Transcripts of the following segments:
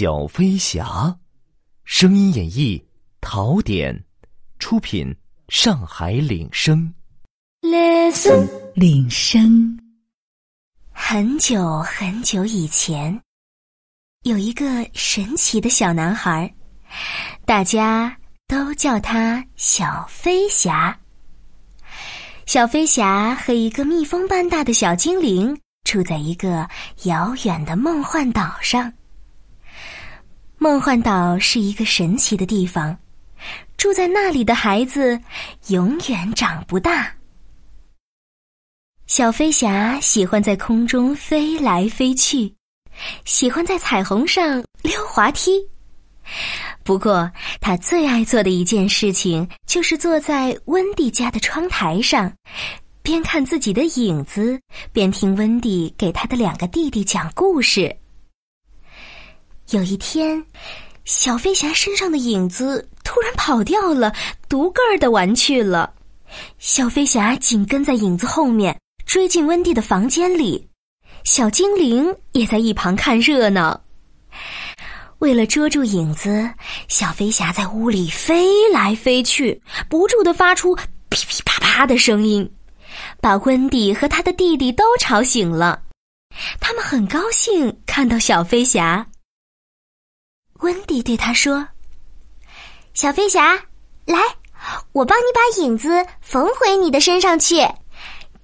小飞侠，声音演绎陶典，出品上海领声。Listen，领声。很久很久以前，有一个神奇的小男孩，大家都叫他小飞侠。小飞侠和一个蜜蜂般大的小精灵住在一个遥远的梦幻岛上。梦幻岛是一个神奇的地方，住在那里的孩子永远长不大。小飞侠喜欢在空中飞来飞去，喜欢在彩虹上溜滑梯。不过，他最爱做的一件事情就是坐在温蒂家的窗台上，边看自己的影子，边听温蒂给他的两个弟弟讲故事。有一天，小飞侠身上的影子突然跑掉了，独个儿的玩去了。小飞侠紧跟在影子后面，追进温蒂的房间里。小精灵也在一旁看热闹。为了捉住影子，小飞侠在屋里飞来飞去，不住的发出噼噼啪啪的声音，把温蒂和他的弟弟都吵醒了。他们很高兴看到小飞侠。温蒂对他说：“小飞侠，来，我帮你把影子缝回你的身上去，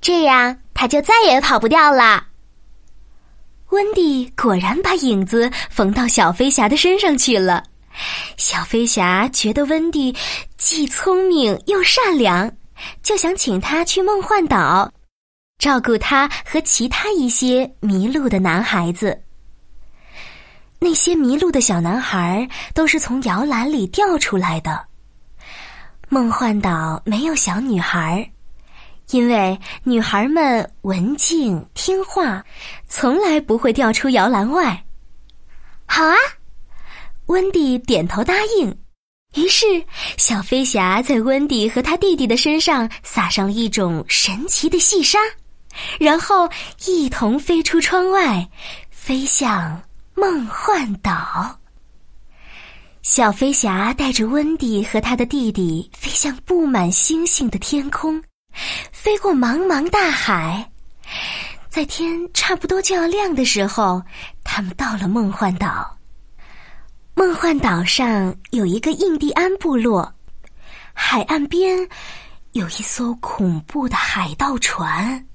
这样它就再也跑不掉了。”温蒂果然把影子缝到小飞侠的身上去了。小飞侠觉得温蒂既聪明又善良，就想请他去梦幻岛，照顾他和其他一些迷路的男孩子。那些迷路的小男孩都是从摇篮里掉出来的。梦幻岛没有小女孩，因为女孩们文静听话，从来不会掉出摇篮外。好啊，温蒂点头答应。于是，小飞侠在温蒂和他弟弟的身上撒上了一种神奇的细沙，然后一同飞出窗外，飞向。梦幻岛，小飞侠带着温蒂和他的弟弟飞向布满星星的天空，飞过茫茫大海。在天差不多就要亮的时候，他们到了梦幻岛。梦幻岛上有一个印第安部落，海岸边有一艘恐怖的海盗船。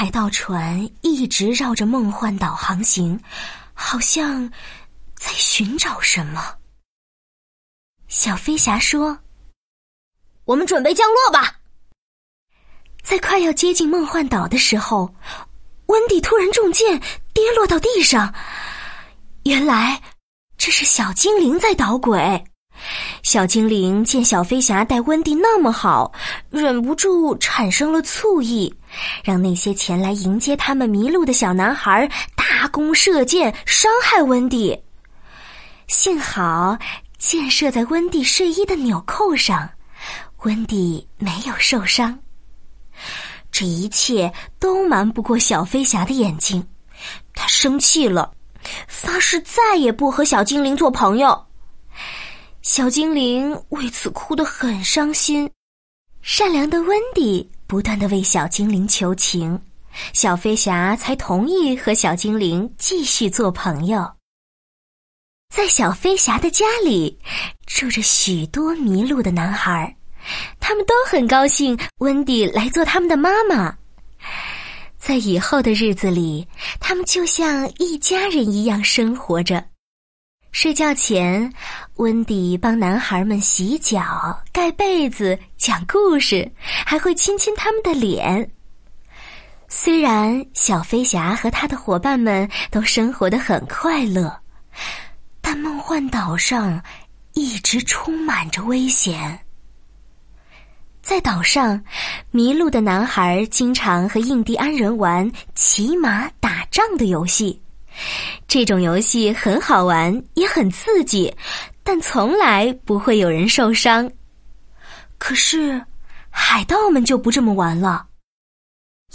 海盗船一直绕着梦幻岛航行，好像在寻找什么。小飞侠说：“我们准备降落吧。”在快要接近梦幻岛的时候，温蒂突然中箭，跌落到地上。原来这是小精灵在捣鬼。小精灵见小飞侠待温蒂那么好，忍不住产生了醋意，让那些前来迎接他们迷路的小男孩大弓射箭，伤害温蒂。幸好箭射在温蒂睡衣的纽扣上，温蒂没有受伤。这一切都瞒不过小飞侠的眼睛，他生气了，发誓再也不和小精灵做朋友。小精灵为此哭得很伤心，善良的温蒂不断的为小精灵求情，小飞侠才同意和小精灵继续做朋友。在小飞侠的家里，住着许多迷路的男孩，他们都很高兴温蒂来做他们的妈妈。在以后的日子里，他们就像一家人一样生活着。睡觉前，温迪帮男孩们洗脚、盖被子、讲故事，还会亲亲他们的脸。虽然小飞侠和他的伙伴们都生活的很快乐，但梦幻岛上一直充满着危险。在岛上，迷路的男孩经常和印第安人玩骑马打仗的游戏。这种游戏很好玩，也很刺激，但从来不会有人受伤。可是，海盗们就不这么玩了。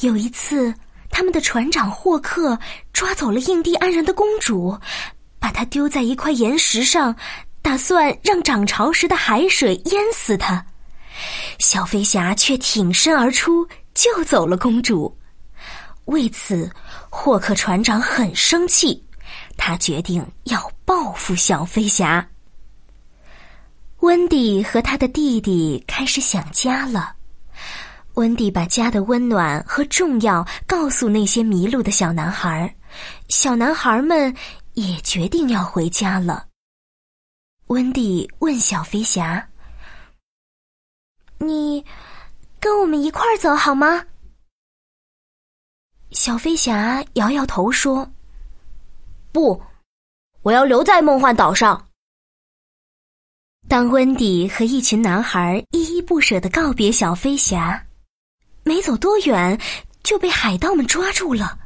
有一次，他们的船长霍克抓走了印第安人的公主，把她丢在一块岩石上，打算让涨潮时的海水淹死她。小飞侠却挺身而出，救走了公主。为此，霍克船长很生气，他决定要报复小飞侠。温蒂和他的弟弟开始想家了。温蒂把家的温暖和重要告诉那些迷路的小男孩，小男孩们也决定要回家了。温蒂问小飞侠：“你跟我们一块儿走好吗？”小飞侠摇摇头说：“不，我要留在梦幻岛上。”当温迪和一群男孩依依不舍的告别小飞侠。没走多远，就被海盗们抓住了，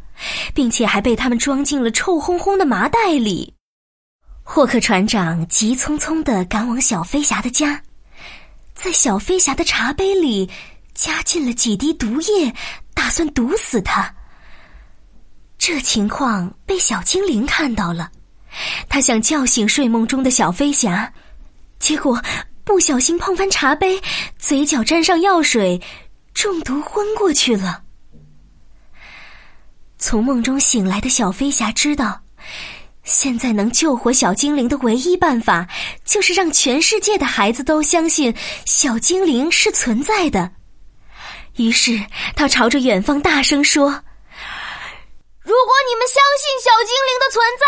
并且还被他们装进了臭烘烘的麻袋里。霍克船长急匆匆地赶往小飞侠的家，在小飞侠的茶杯里加进了几滴毒液，打算毒死他。这情况被小精灵看到了，他想叫醒睡梦中的小飞侠，结果不小心碰翻茶杯，嘴角沾上药水。中毒昏过去了。从梦中醒来的小飞侠知道，现在能救活小精灵的唯一办法，就是让全世界的孩子都相信小精灵是存在的。于是他朝着远方大声说：“如果你们相信小精灵的存在，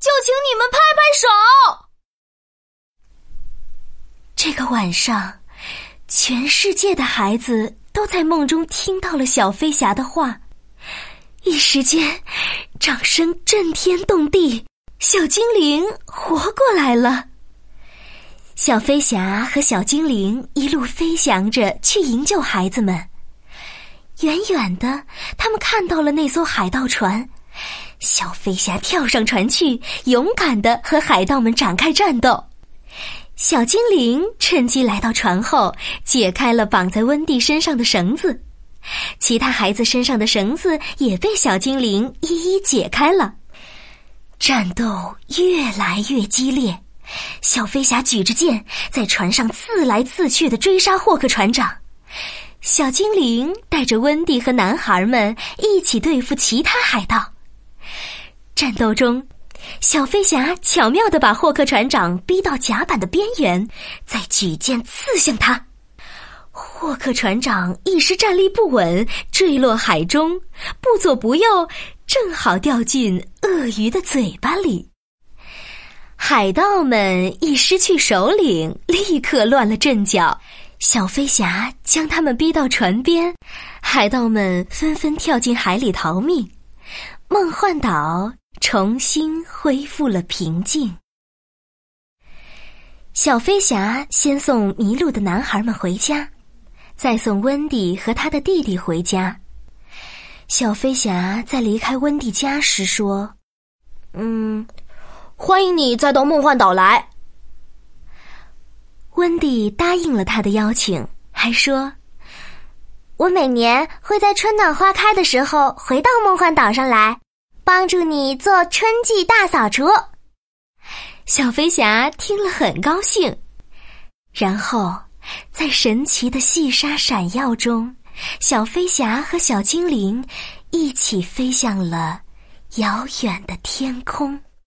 就请你们拍拍手。”这个晚上，全世界的孩子。都在梦中听到了小飞侠的话，一时间，掌声震天动地，小精灵活过来了。小飞侠和小精灵一路飞翔着去营救孩子们。远远的，他们看到了那艘海盗船，小飞侠跳上船去，勇敢的和海盗们展开战斗。小精灵趁机来到船后，解开了绑在温蒂身上的绳子，其他孩子身上的绳子也被小精灵一一解开了。战斗越来越激烈，小飞侠举着剑在船上刺来刺去的追杀霍克船长，小精灵带着温蒂和男孩们一起对付其他海盗。战斗中。小飞侠巧妙地把霍克船长逼到甲板的边缘，再举剑刺向他。霍克船长一时站立不稳，坠落海中，不左不右，正好掉进鳄鱼的嘴巴里。海盗们一失去首领，立刻乱了阵脚。小飞侠将他们逼到船边，海盗们纷纷跳进海里逃命。梦幻岛。重新恢复了平静。小飞侠先送迷路的男孩们回家，再送温迪和他的弟弟回家。小飞侠在离开温迪家时说：“嗯，欢迎你再到梦幻岛来。”温迪答应了他的邀请，还说：“我每年会在春暖花开的时候回到梦幻岛上来。”帮助你做春季大扫除。小飞侠听了很高兴，然后在神奇的细沙闪耀中，小飞侠和小精灵一起飞向了遥远的天空。